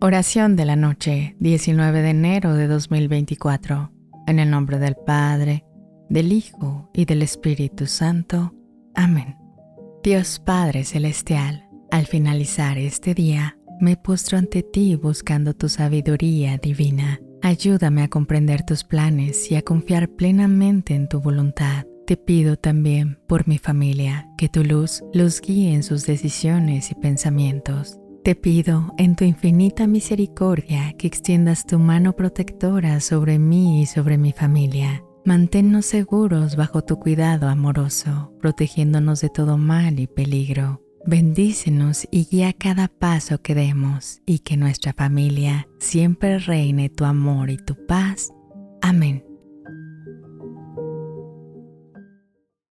Oración de la noche, 19 de enero de 2024. En el nombre del Padre, del Hijo y del Espíritu Santo. Amén. Dios Padre Celestial, al finalizar este día, me postro ante ti buscando tu sabiduría divina. Ayúdame a comprender tus planes y a confiar plenamente en tu voluntad. Te pido también por mi familia que tu luz los guíe en sus decisiones y pensamientos. Te pido en tu infinita misericordia que extiendas tu mano protectora sobre mí y sobre mi familia. Manténnos seguros bajo tu cuidado amoroso, protegiéndonos de todo mal y peligro. Bendícenos y guía cada paso que demos y que nuestra familia siempre reine tu amor y tu paz.